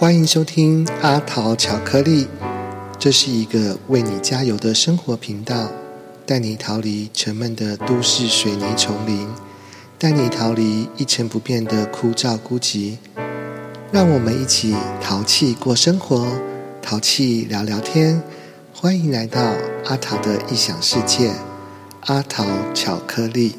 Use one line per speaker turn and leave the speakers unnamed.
欢迎收听阿桃巧克力，这是一个为你加油的生活频道，带你逃离沉闷的都市水泥丛林，带你逃离一成不变的枯燥孤寂。让我们一起淘气过生活，淘气聊聊天。欢迎来到阿桃的异想世界，阿桃巧克力。